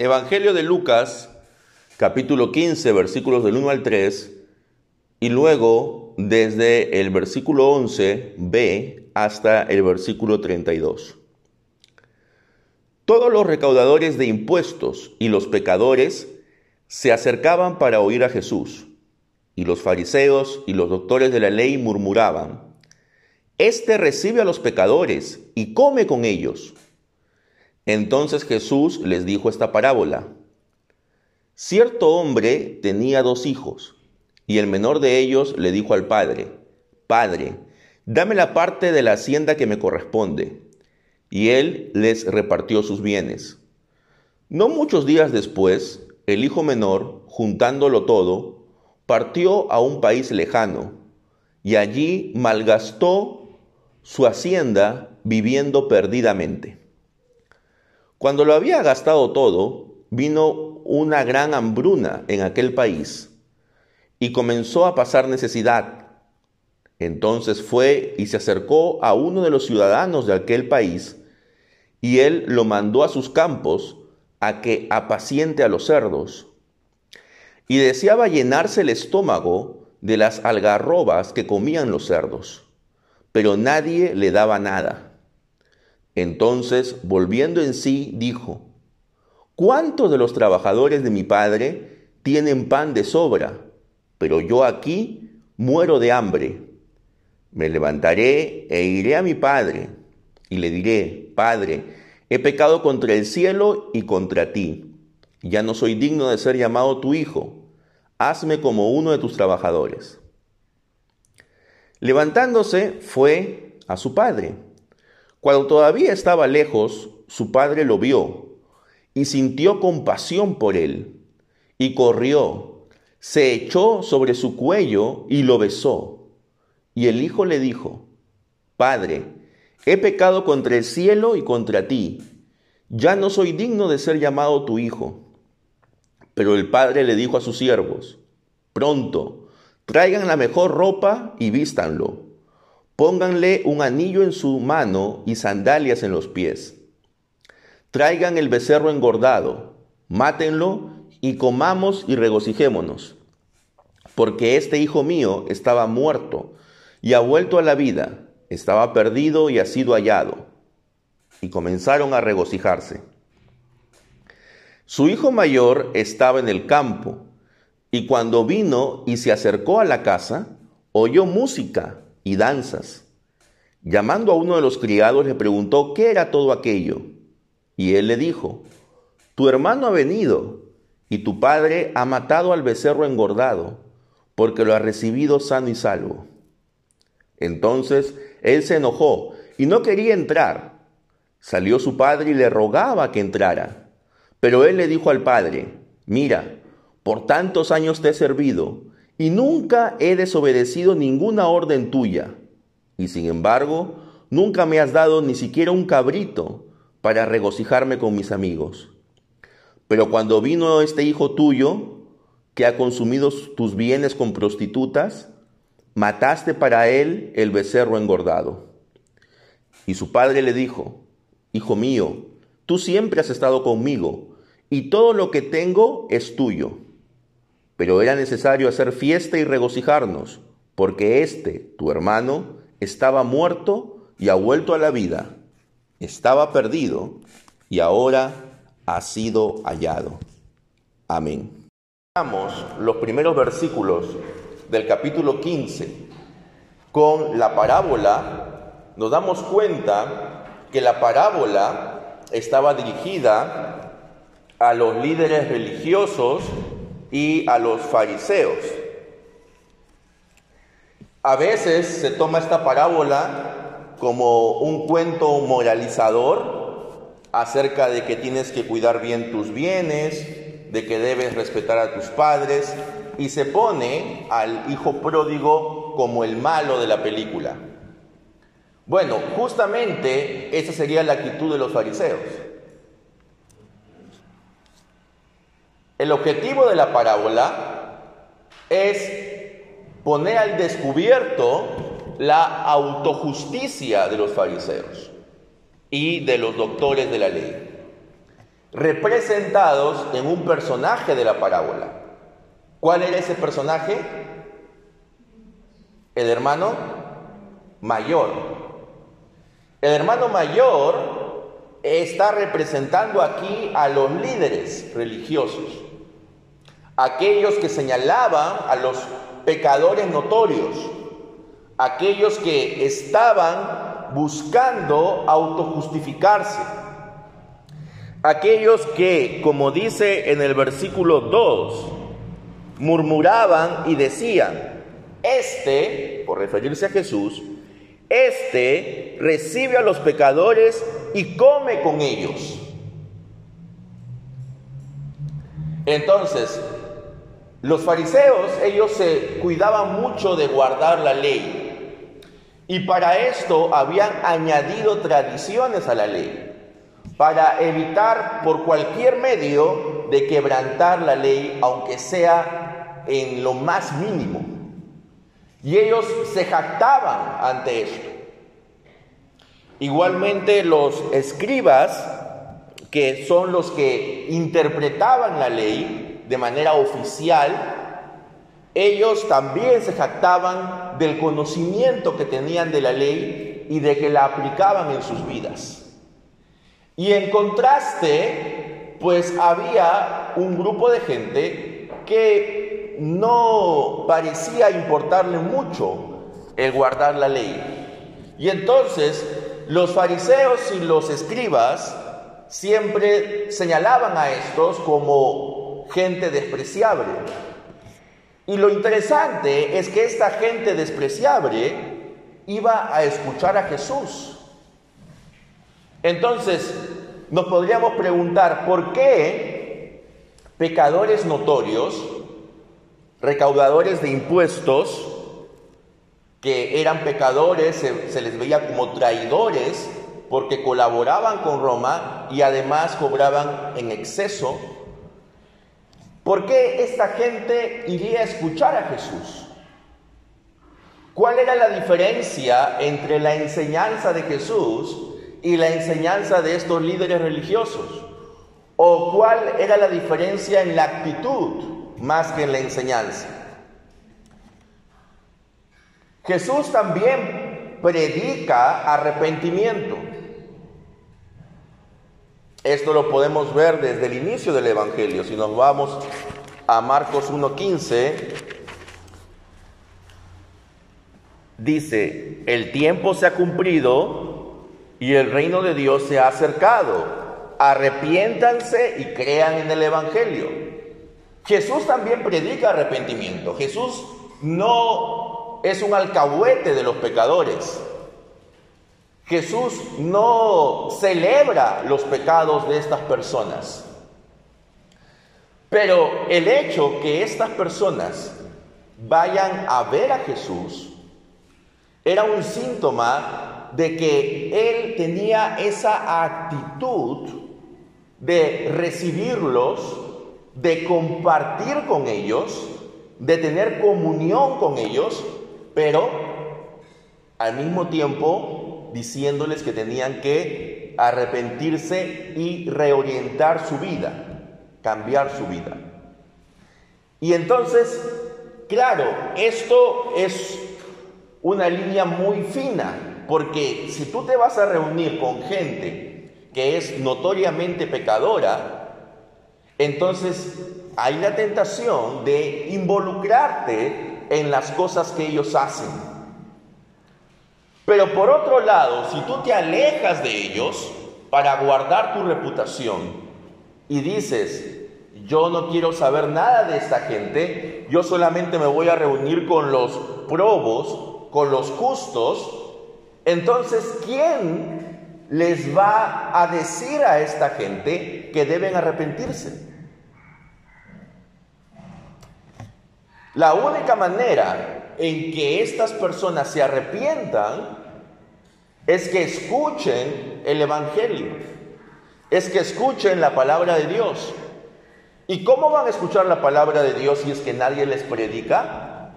Evangelio de Lucas, capítulo 15, versículos del 1 al 3, y luego desde el versículo 11b hasta el versículo 32. Todos los recaudadores de impuestos y los pecadores se acercaban para oír a Jesús, y los fariseos y los doctores de la ley murmuraban, Este recibe a los pecadores y come con ellos. Entonces Jesús les dijo esta parábola. Cierto hombre tenía dos hijos, y el menor de ellos le dijo al padre, Padre, dame la parte de la hacienda que me corresponde. Y él les repartió sus bienes. No muchos días después, el hijo menor, juntándolo todo, partió a un país lejano, y allí malgastó su hacienda viviendo perdidamente. Cuando lo había gastado todo, vino una gran hambruna en aquel país y comenzó a pasar necesidad. Entonces fue y se acercó a uno de los ciudadanos de aquel país y él lo mandó a sus campos a que apaciente a los cerdos. Y deseaba llenarse el estómago de las algarrobas que comían los cerdos, pero nadie le daba nada. Entonces, volviendo en sí, dijo, ¿cuántos de los trabajadores de mi padre tienen pan de sobra? Pero yo aquí muero de hambre. Me levantaré e iré a mi padre y le diré, Padre, he pecado contra el cielo y contra ti. Ya no soy digno de ser llamado tu hijo. Hazme como uno de tus trabajadores. Levantándose, fue a su padre. Cuando todavía estaba lejos, su padre lo vio y sintió compasión por él, y corrió, se echó sobre su cuello y lo besó. Y el hijo le dijo, Padre, he pecado contra el cielo y contra ti, ya no soy digno de ser llamado tu hijo. Pero el padre le dijo a sus siervos, Pronto, traigan la mejor ropa y vístanlo Pónganle un anillo en su mano y sandalias en los pies. Traigan el becerro engordado, mátenlo y comamos y regocijémonos. Porque este hijo mío estaba muerto y ha vuelto a la vida, estaba perdido y ha sido hallado. Y comenzaron a regocijarse. Su hijo mayor estaba en el campo, y cuando vino y se acercó a la casa, oyó música y danzas. Llamando a uno de los criados le preguntó qué era todo aquello. Y él le dijo, Tu hermano ha venido, y tu padre ha matado al becerro engordado, porque lo ha recibido sano y salvo. Entonces él se enojó y no quería entrar. Salió su padre y le rogaba que entrara. Pero él le dijo al padre, Mira, por tantos años te he servido, y nunca he desobedecido ninguna orden tuya. Y sin embargo, nunca me has dado ni siquiera un cabrito para regocijarme con mis amigos. Pero cuando vino este hijo tuyo, que ha consumido tus bienes con prostitutas, mataste para él el becerro engordado. Y su padre le dijo, Hijo mío, tú siempre has estado conmigo, y todo lo que tengo es tuyo. Pero era necesario hacer fiesta y regocijarnos, porque este, tu hermano, estaba muerto y ha vuelto a la vida. Estaba perdido y ahora ha sido hallado. Amén. Vamos los primeros versículos del capítulo 15 con la parábola. Nos damos cuenta que la parábola estaba dirigida a los líderes religiosos y a los fariseos. A veces se toma esta parábola como un cuento moralizador acerca de que tienes que cuidar bien tus bienes, de que debes respetar a tus padres, y se pone al hijo pródigo como el malo de la película. Bueno, justamente esa sería la actitud de los fariseos. El objetivo de la parábola es poner al descubierto la autojusticia de los fariseos y de los doctores de la ley. representados en un personaje de la parábola. ¿Cuál era ese personaje? El hermano mayor. El hermano mayor está representando aquí a los líderes religiosos, aquellos que señalaban a los pecadores notorios, aquellos que estaban buscando autojustificarse, aquellos que, como dice en el versículo 2, murmuraban y decían, este, por referirse a Jesús, este recibe a los pecadores y come con ellos. Entonces, los fariseos, ellos se cuidaban mucho de guardar la ley. Y para esto habían añadido tradiciones a la ley, para evitar por cualquier medio de quebrantar la ley, aunque sea en lo más mínimo. Y ellos se jactaban ante esto. Igualmente los escribas, que son los que interpretaban la ley de manera oficial, ellos también se jactaban del conocimiento que tenían de la ley y de que la aplicaban en sus vidas. Y en contraste, pues había un grupo de gente que no parecía importarle mucho el guardar la ley. Y entonces los fariseos y los escribas siempre señalaban a estos como gente despreciable. Y lo interesante es que esta gente despreciable iba a escuchar a Jesús. Entonces, nos podríamos preguntar, ¿por qué pecadores notorios recaudadores de impuestos que eran pecadores, se, les veía como traidores porque colaboraban con Roma y además cobraban en exceso. ¿Por qué esta gente iría a escuchar a Jesús? ¿Cuál era la diferencia entre la enseñanza de Jesús y la enseñanza de estos líderes religiosos? ¿O cuál era la diferencia en la actitud más que en la enseñanza. Jesús también predica arrepentimiento. Esto lo podemos ver desde el inicio del Evangelio. Si nos vamos a Marcos 1.15, dice, el tiempo se ha cumplido y el reino de Dios se ha acercado. Arrepiéntanse y crean en el Evangelio. Jesús también predica arrepentimiento. Jesús no es un alcahuete de los pecadores. Jesús no celebra los pecados de estas personas. Pero el hecho que estas personas vayan a ver a Jesús era un síntoma de que Él tenía esa actitud de recibirlos de compartir con ellos, de tener comunión con ellos, pero al mismo tiempo diciéndoles que tenían que arrepentirse y reorientar su vida, cambiar su vida. Y entonces, claro, esto es una línea muy fina, porque si tú te vas a reunir con gente que es notoriamente pecadora, entonces hay la tentación de involucrarte en las cosas que ellos hacen. Pero por otro lado, si tú te alejas de ellos para guardar tu reputación y dices, yo no quiero saber nada de esta gente, yo solamente me voy a reunir con los probos, con los justos, entonces, ¿quién les va a decir a esta gente que deben arrepentirse? La única manera en que estas personas se arrepientan es que escuchen el Evangelio, es que escuchen la palabra de Dios. ¿Y cómo van a escuchar la palabra de Dios si es que nadie les predica?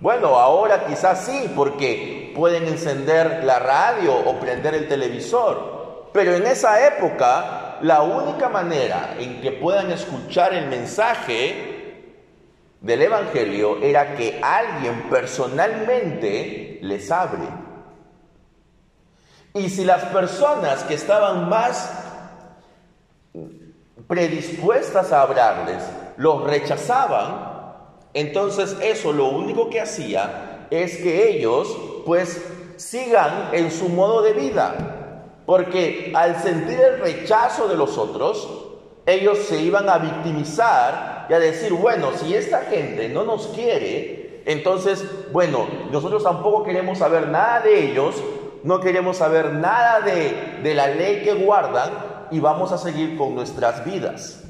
Bueno, ahora quizás sí, porque pueden encender la radio o prender el televisor, pero en esa época la única manera en que puedan escuchar el mensaje del Evangelio era que alguien personalmente les abre. Y si las personas que estaban más predispuestas a hablarles los rechazaban, entonces eso lo único que hacía es que ellos pues sigan en su modo de vida. Porque al sentir el rechazo de los otros, ellos se iban a victimizar y a decir, bueno, si esta gente no nos quiere, entonces, bueno, nosotros tampoco queremos saber nada de ellos, no queremos saber nada de, de la ley que guardan y vamos a seguir con nuestras vidas.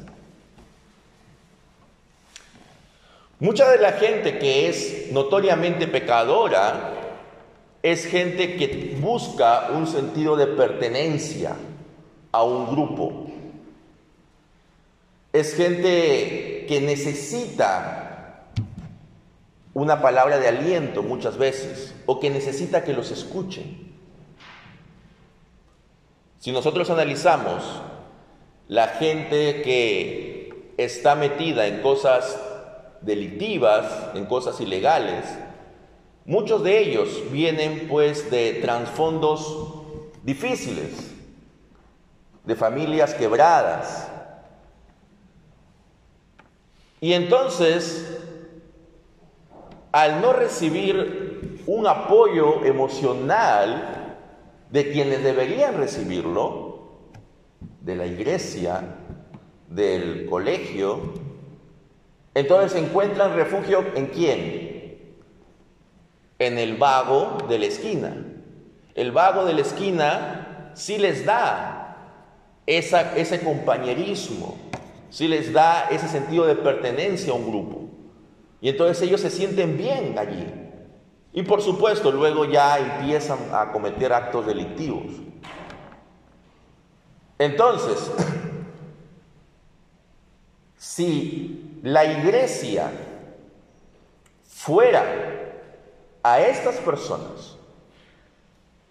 Mucha de la gente que es notoriamente pecadora es gente que busca un sentido de pertenencia a un grupo. Es gente que necesita una palabra de aliento muchas veces o que necesita que los escuchen. Si nosotros analizamos la gente que está metida en cosas delictivas, en cosas ilegales, Muchos de ellos vienen pues de trasfondos difíciles, de familias quebradas. Y entonces, al no recibir un apoyo emocional de quienes deberían recibirlo, de la iglesia, del colegio, entonces encuentran refugio en quién? en el vago de la esquina. El vago de la esquina sí les da ese compañerismo, sí les da ese sentido de pertenencia a un grupo. Y entonces ellos se sienten bien allí. Y por supuesto luego ya empiezan a cometer actos delictivos. Entonces, si la iglesia fuera a estas personas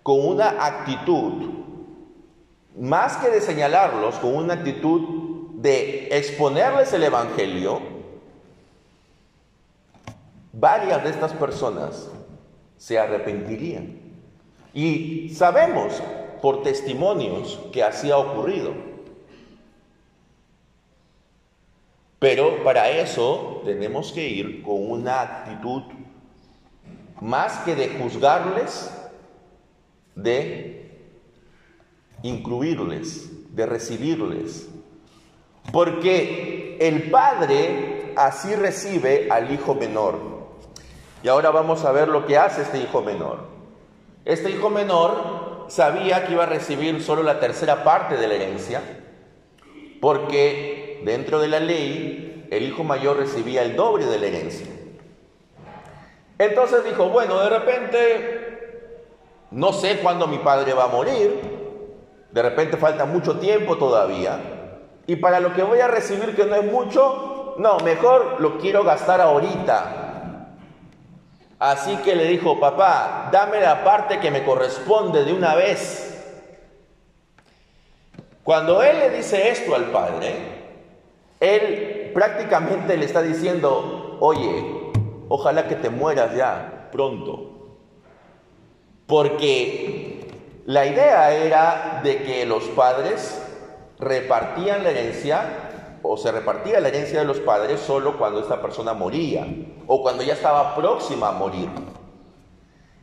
con una actitud, más que de señalarlos, con una actitud de exponerles el Evangelio, varias de estas personas se arrepentirían. Y sabemos por testimonios que así ha ocurrido. Pero para eso tenemos que ir con una actitud más que de juzgarles, de incluirles, de recibirles. Porque el Padre así recibe al hijo menor. Y ahora vamos a ver lo que hace este hijo menor. Este hijo menor sabía que iba a recibir solo la tercera parte de la herencia, porque dentro de la ley el hijo mayor recibía el doble de la herencia. Entonces dijo, bueno, de repente, no sé cuándo mi padre va a morir, de repente falta mucho tiempo todavía, y para lo que voy a recibir, que no es mucho, no, mejor lo quiero gastar ahorita. Así que le dijo, papá, dame la parte que me corresponde de una vez. Cuando él le dice esto al padre, él prácticamente le está diciendo, oye, ojalá que te mueras ya pronto. Porque la idea era de que los padres repartían la herencia o se repartía la herencia de los padres solo cuando esta persona moría o cuando ya estaba próxima a morir.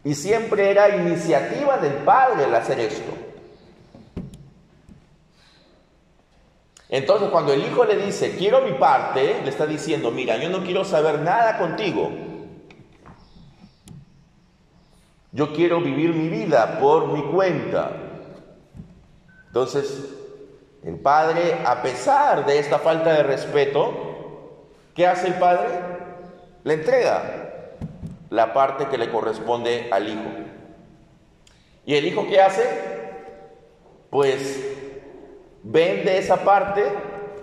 Y siempre era iniciativa del padre el hacer esto. Entonces cuando el hijo le dice, quiero mi parte, le está diciendo, mira, yo no quiero saber nada contigo. Yo quiero vivir mi vida por mi cuenta. Entonces, el padre, a pesar de esta falta de respeto, ¿qué hace el padre? Le entrega la parte que le corresponde al hijo. ¿Y el hijo qué hace? Pues vende esa parte,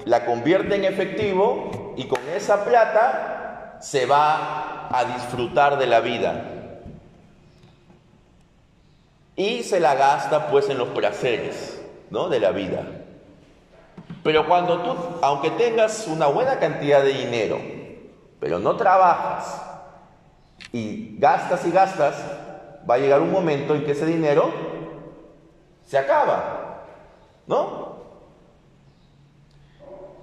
la convierte en efectivo y con esa plata se va a disfrutar de la vida. Y se la gasta pues en los placeres ¿no? de la vida. Pero cuando tú, aunque tengas una buena cantidad de dinero, pero no trabajas y gastas y gastas, va a llegar un momento en que ese dinero se acaba, ¿no?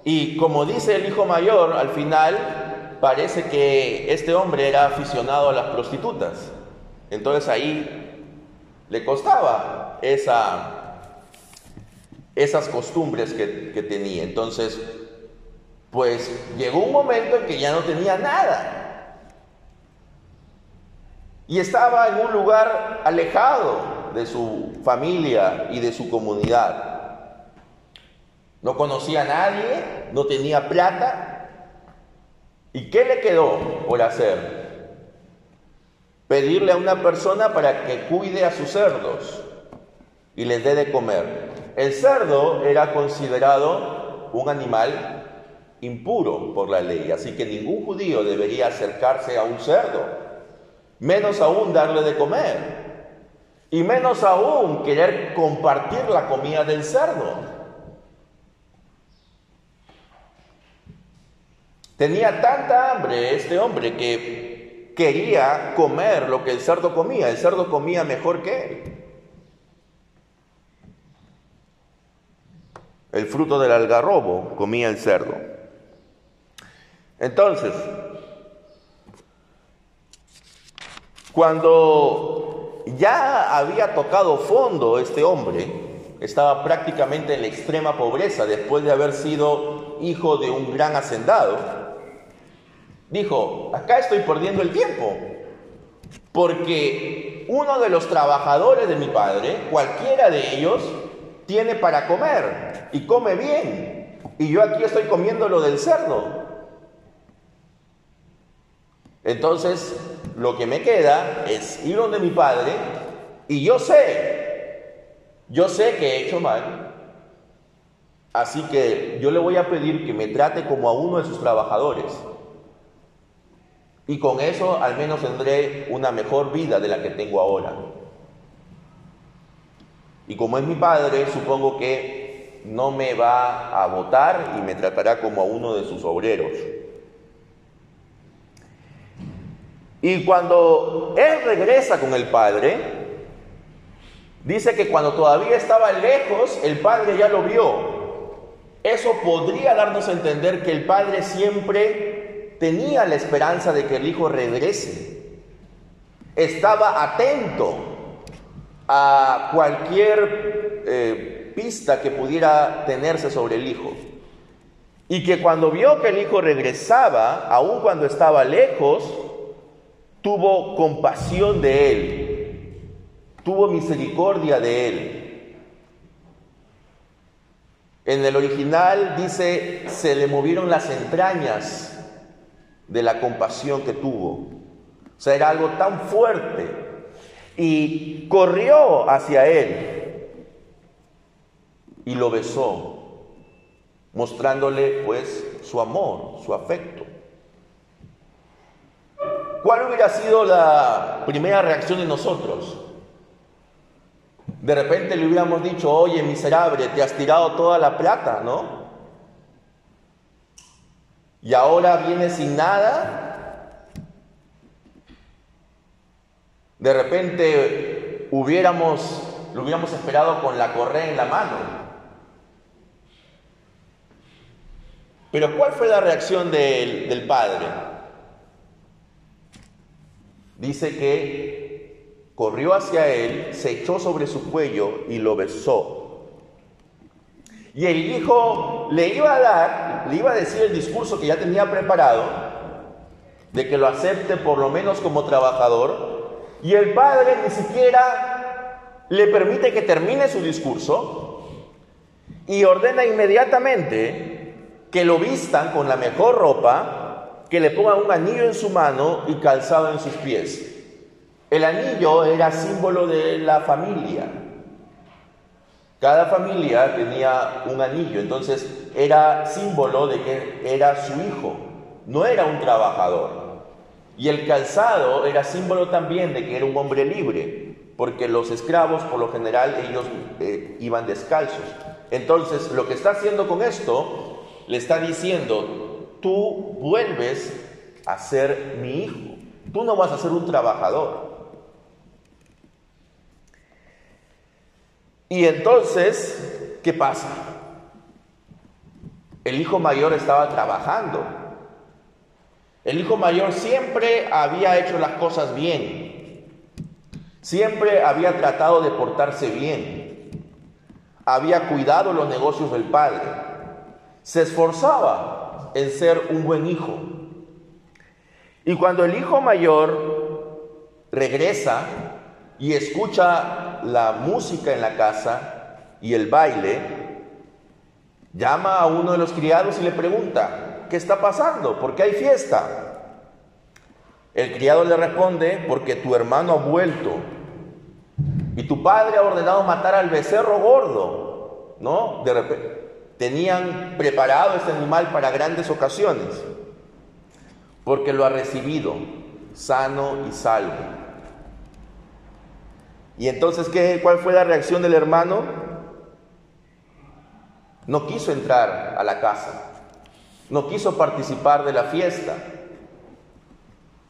Y como dice el hijo mayor, al final parece que este hombre era aficionado a las prostitutas. Entonces ahí le costaba esa, esas costumbres que, tenía. Entonces, pues llegó un momento en que ya no tenía nada. Y estaba en un lugar alejado de su familia y de su comunidad. No conocía a nadie, no tenía plata. ¿Y qué le quedó por hacer? Pedirle a una persona para que cuide a sus cerdos y les dé de comer. El cerdo era considerado un animal impuro por la ley, así que ningún judío debería acercarse a un cerdo menos aún darle de comer, y menos aún querer compartir la comida del cerdo. Tenía tanta hambre este hombre que quería comer lo que el cerdo comía. El cerdo comía mejor que él. El fruto del algarrobo comía el cerdo. Entonces, Cuando ya había tocado fondo este hombre, estaba prácticamente en la extrema pobreza después de haber sido hijo de un gran hacendado, dijo, acá estoy perdiendo el tiempo, porque uno de los trabajadores de mi padre, cualquiera de ellos, tiene para comer y come bien, y yo aquí estoy comiendo lo del cerdo. Entonces, lo que me queda es ir donde mi padre y yo sé, yo sé que he hecho mal, así que yo le voy a pedir que me trate como a uno de sus trabajadores. Y con eso al menos tendré una mejor vida de la que tengo ahora. Y como es mi padre, supongo que no me va a votar y me tratará como a uno de sus obreros. Y cuando él regresa con el padre, dice que cuando todavía estaba lejos, el padre ya lo vio. Eso podría darnos a entender que el padre siempre tenía la esperanza de que el hijo regrese. Estaba atento a cualquier eh, pista que pudiera tenerse sobre el hijo. Y que cuando vio que el hijo regresaba, aun cuando estaba lejos, tuvo compasión de él, tuvo misericordia de él. En el original dice, se le movieron las entrañas de la compasión que tuvo. O sea, era algo tan fuerte. Y corrió hacia él y lo besó, mostrándole pues su amor, su afecto. ¿Cuál hubiera sido la primera reacción de nosotros? De repente le hubiéramos dicho, oye miserable, te has tirado toda la plata, ¿no? Y ahora vienes sin nada. De repente hubiéramos, lo hubiéramos esperado con la correa en la mano. Pero ¿cuál fue la reacción del, del padre? dice que corrió hacia él, se echó sobre su cuello y lo besó. Y el hijo le iba a dar, le iba a decir el discurso que ya tenía preparado, de que lo acepte por lo menos como trabajador, y el padre ni siquiera le permite que termine su discurso y ordena inmediatamente que lo vistan con la mejor ropa, que le pongan un anillo en su mano y calzado en sus pies. El anillo era símbolo de la familia. Cada familia tenía un anillo, entonces era símbolo de que era su hijo, no era un trabajador. Y el calzado era símbolo también de que era un hombre libre, porque los esclavos por lo general ellos eh, iban descalzos. Entonces, lo que está haciendo con esto, le está diciendo, tú vuelves a ser mi hijo, tú no vas a ser un trabajador. Y entonces, ¿qué pasa? El hijo mayor estaba trabajando. El hijo mayor siempre había hecho las cosas bien. Siempre había tratado de portarse bien. Había cuidado los negocios del padre. Se esforzaba en ser un buen hijo. Y cuando el hijo mayor regresa y escucha la música en la casa y el baile, llama a uno de los criados y le pregunta, ¿qué está pasando? ¿Por qué hay fiesta? El criado le responde, porque tu hermano ha vuelto y tu padre ha ordenado matar al becerro gordo, ¿no? De repente, tenían preparado este animal para grandes ocasiones, porque lo ha recibido sano y salvo. Y entonces, ¿qué, ¿cuál fue la reacción del hermano? No quiso entrar a la casa, no quiso participar de la fiesta,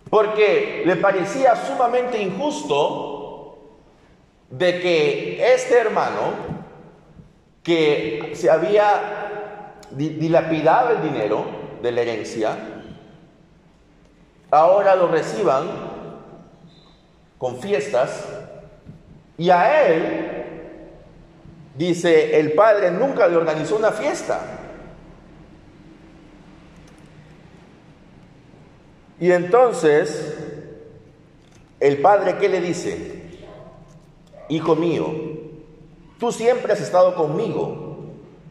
porque le parecía sumamente injusto de que este hermano, que se había dilapidado el dinero de la herencia, ahora lo reciban con fiestas y a él, dice, el padre nunca le organizó una fiesta. Y entonces, el padre, ¿qué le dice? Hijo mío, tú siempre has estado conmigo.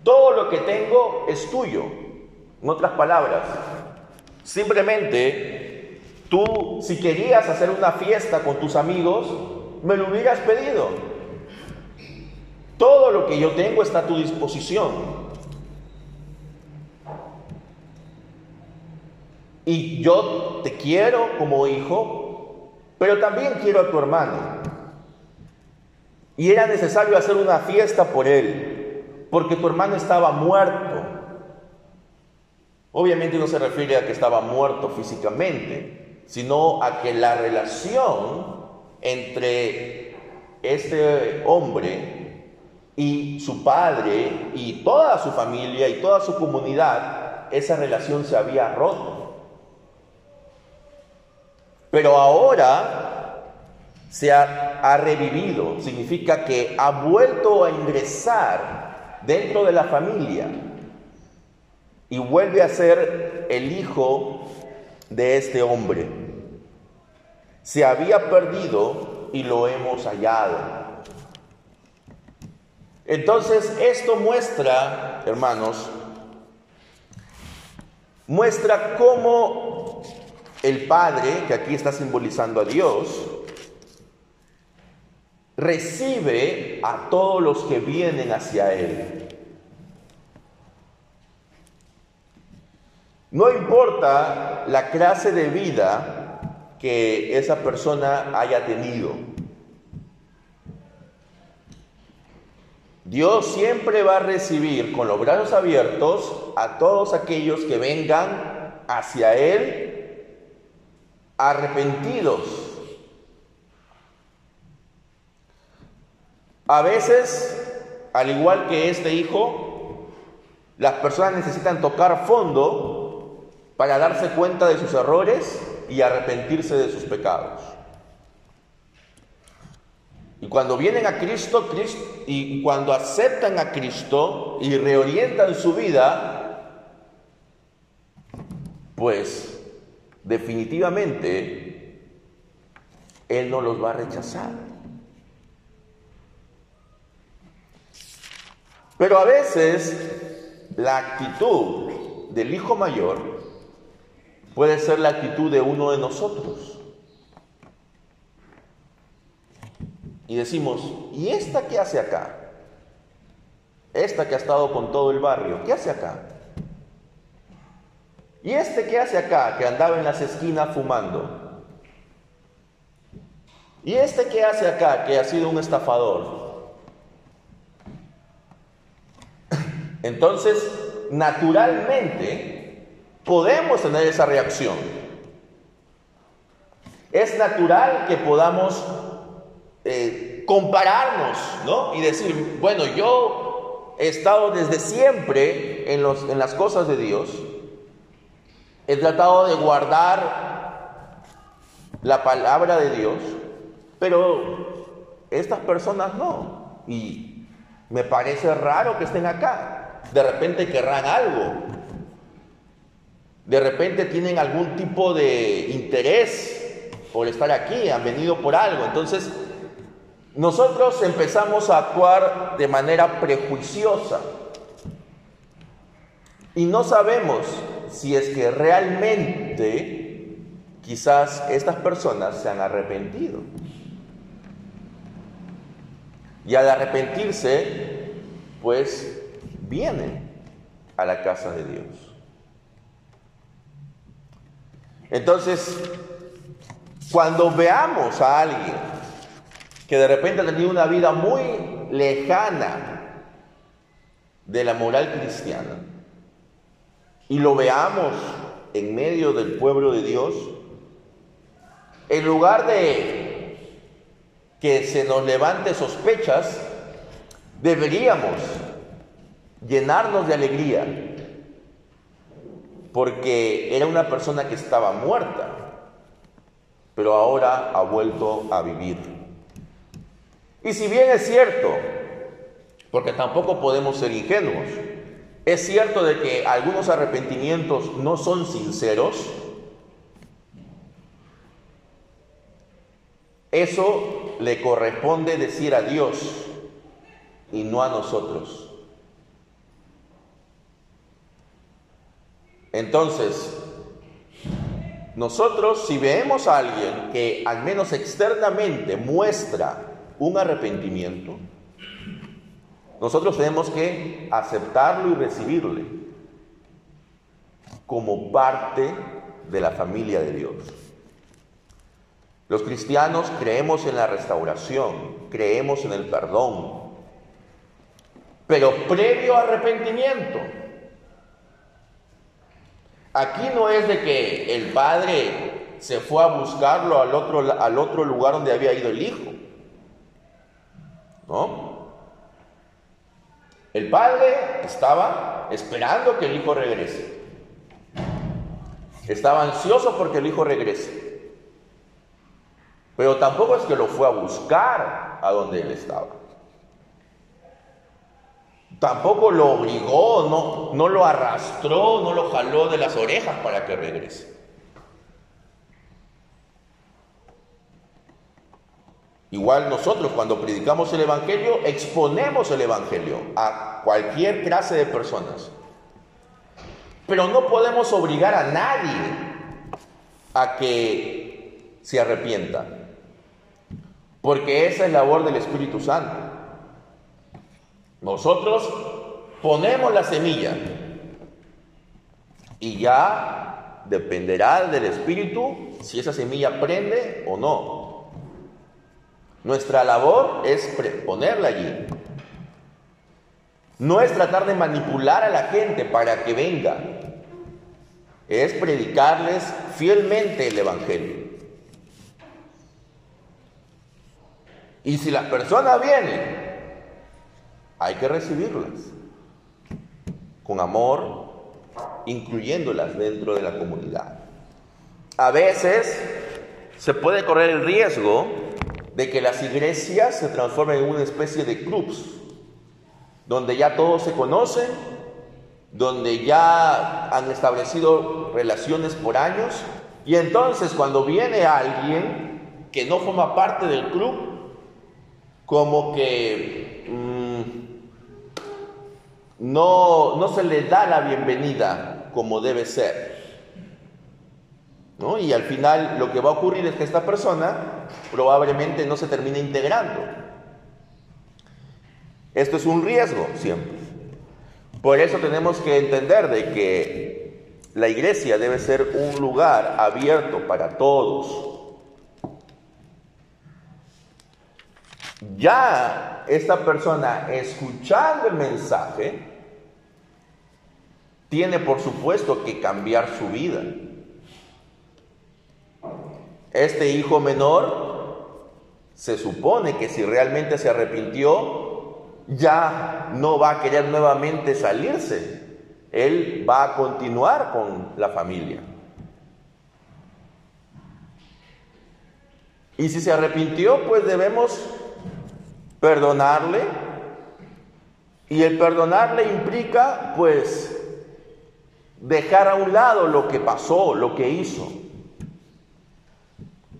Todo lo que tengo es tuyo. En otras palabras, simplemente tú, si querías hacer una fiesta con tus amigos, me lo hubieras pedido. Todo lo que yo tengo está a tu disposición. Y yo te quiero como hijo, pero también quiero a tu hermano. Y era necesario hacer una fiesta por él, porque tu hermano estaba muerto. Obviamente no se refiere a que estaba muerto físicamente, sino a que la relación entre este hombre y su padre y toda su familia y toda su comunidad, esa relación se había roto. Pero ahora se ha, revivido, significa que ha vuelto a ingresar dentro de la familia y vuelve a ser el hijo de este hombre se había perdido y lo hemos hallado. Entonces, esto muestra, hermanos, muestra cómo el Padre, que aquí está simbolizando a Dios, recibe a todos los que vienen hacia Él. No importa la clase de vida que esa persona haya tenido. Dios siempre va a recibir con los brazos abiertos a todos aquellos que vengan hacia Él arrepentidos. A veces, al igual que este hijo, las personas necesitan tocar fondo para darse cuenta de sus errores y arrepentirse de sus pecados. Y cuando vienen a Cristo, Cristo y cuando aceptan a Cristo y reorientan su vida, pues definitivamente Él no los va a rechazar. Pero a veces la actitud del hijo mayor puede ser la actitud de uno de nosotros. Y decimos, ¿y esta qué hace acá? Esta que ha estado con todo el barrio, ¿qué hace acá? ¿Y este qué hace acá, que andaba en las esquinas fumando? ¿Y este qué hace acá, que ha sido un estafador? Entonces, naturalmente, podemos tener esa reacción. Es natural que podamos eh, compararnos, ¿no? Y decir, bueno, yo he estado desde siempre en, los, en las cosas de Dios, he tratado de guardar la palabra de Dios, pero estas personas no. Y me parece raro que estén acá. De repente querrán algo. De repente tienen algún tipo de interés por estar aquí, han venido por algo. Entonces, nosotros empezamos a actuar de manera prejuiciosa y no sabemos si es que realmente quizás estas personas se han arrepentido. Y al arrepentirse, pues vienen a la casa de Dios. Entonces, cuando veamos a alguien que de repente ha tenido una vida muy lejana de la moral cristiana, y lo veamos en medio del pueblo de Dios, en lugar de que se nos levante sospechas, deberíamos llenarnos de alegría, porque era una persona que estaba muerta, pero ahora ha vuelto a vivir. Y si bien es cierto, porque tampoco podemos ser ingenuos, es cierto de que algunos arrepentimientos no son sinceros. Eso le corresponde decir a Dios y no a nosotros. Entonces, nosotros si vemos a alguien que al menos externamente muestra un arrepentimiento, nosotros tenemos que aceptarlo y recibirle como parte de la familia de Dios. Los cristianos creemos en la restauración, creemos en el perdón, pero previo arrepentimiento. Aquí no es de que el padre se fue a buscarlo al otro, al otro lugar donde había ido el hijo. ¿No? El padre estaba esperando que el hijo regrese. Estaba ansioso porque el hijo regrese. Pero tampoco es que lo fue a buscar a donde él estaba. Tampoco lo obligó, no, no lo arrastró, no lo jaló de las orejas para que regrese. Igual nosotros cuando predicamos el Evangelio, exponemos el Evangelio a cualquier clase de personas. Pero no podemos obligar a nadie a que se arrepienta. Porque esa es la labor del Espíritu Santo. Nosotros ponemos la semilla y ya dependerá del Espíritu si esa semilla prende o no. Nuestra labor es ponerla allí. No es tratar de manipular a la gente para que venga. Es predicarles fielmente el Evangelio. Y si las personas vienen, hay que recibirlas con amor, incluyéndolas dentro de la comunidad. A veces se puede correr el riesgo de que las iglesias se transformen en una especie de clubs, donde ya todos se conocen, donde ya han establecido relaciones por años, y entonces cuando viene alguien que no forma parte del club, como que mm, no, no se le da la bienvenida como debe ser. Y al final lo que va a ocurrir es que esta persona probablemente no se termine integrando. Esto es un riesgo siempre. Por eso tenemos que entender de que la iglesia debe ser un lugar abierto para todos. Ya esta persona escuchando el mensaje, tiene por supuesto que cambiar su vida. Este hijo menor se supone que si realmente se arrepintió, ya no va a querer nuevamente salirse. Él va a continuar con la familia. Y si se arrepintió, pues debemos perdonarle. Y el perdonarle implica, pues, dejar a un lado lo que pasó, lo que hizo.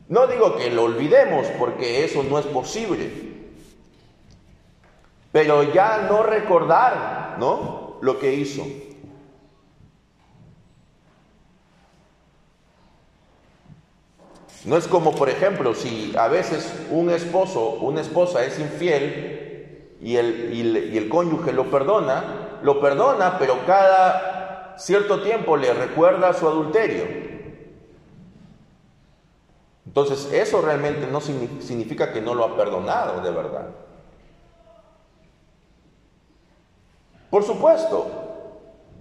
No digo que lo olvidemos, porque eso no es posible. Pero ya no recordar, ¿no? Lo que hizo. No es como, por ejemplo, si a veces un esposo, una esposa es infiel y el, y el, cónyuge lo perdona, lo perdona, pero cada cierto tiempo le recuerda su adulterio. Entonces, eso realmente no significa que no lo ha perdonado de verdad. Por supuesto,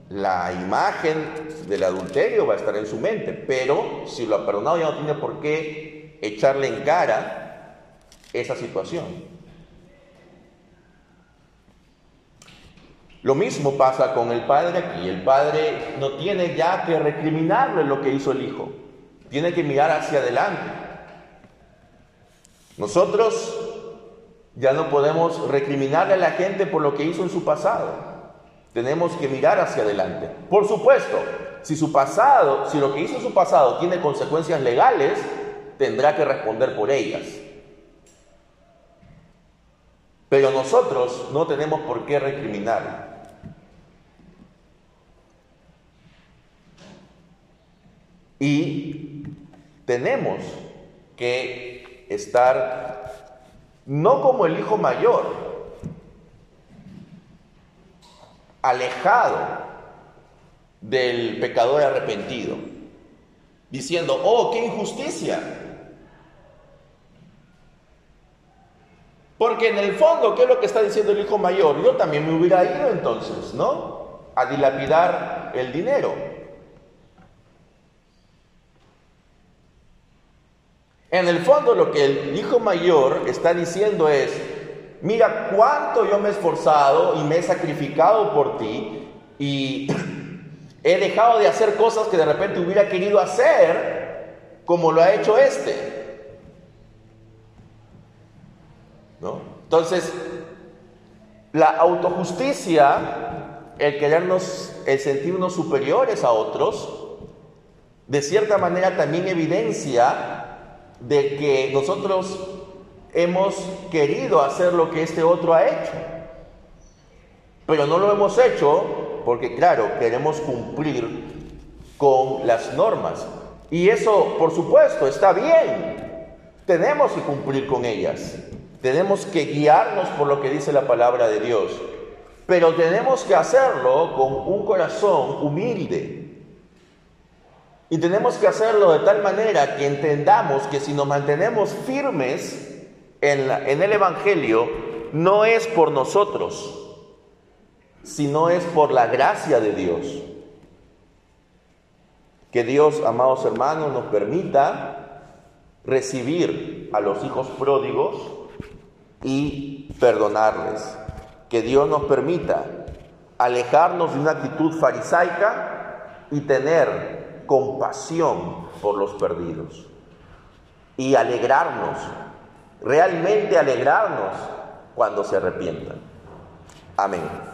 la imagen del adulterio va a estar en su mente, pero si lo ha perdonado ya no tiene por qué echarle en cara esa situación. Lo mismo pasa con el padre aquí. El padre no tiene ya que recriminarle lo que hizo el hijo. Tiene que mirar hacia adelante. Nosotros ya no podemos recriminarle a la gente por lo que hizo en su pasado. Tenemos que mirar hacia adelante. Por supuesto, si su pasado, si lo que hizo en su pasado tiene consecuencias legales, tendrá que responder por ellas. Pero nosotros no tenemos por qué recriminar. Y tenemos que estar no como el hijo mayor, alejado del pecador arrepentido, diciendo, oh, qué injusticia. Porque en el fondo, ¿qué es lo que está diciendo el hijo mayor? Yo también me hubiera ido entonces, ¿no? A dilapidar el dinero. En el fondo lo que el hijo mayor está diciendo es, mira cuánto yo me he esforzado y me he sacrificado por ti y he dejado de hacer cosas que de repente hubiera querido hacer como lo ha hecho este. ¿No? Entonces, la autojusticia, el querernos, el sentirnos superiores a otros, de cierta manera también evidencia de que nosotros hemos querido hacer lo que este otro ha hecho. Pero no lo hemos hecho porque, claro, queremos cumplir con las normas. Y eso, por supuesto, está bien. Tenemos que cumplir con ellas. Tenemos que guiarnos por lo que dice la palabra de Dios. Pero tenemos que hacerlo con un corazón humilde. Y tenemos que hacerlo de tal manera que entendamos que si nos mantenemos firmes en, el Evangelio no es por nosotros, sino es por la gracia de Dios. Que Dios, amados hermanos, nos permita recibir a los hijos pródigos y perdonarles. Que Dios nos permita alejarnos de una actitud farisaica y tener compasión por los perdidos. Y alegrarnos realmente alegrarnos cuando se arrepientan. Amén.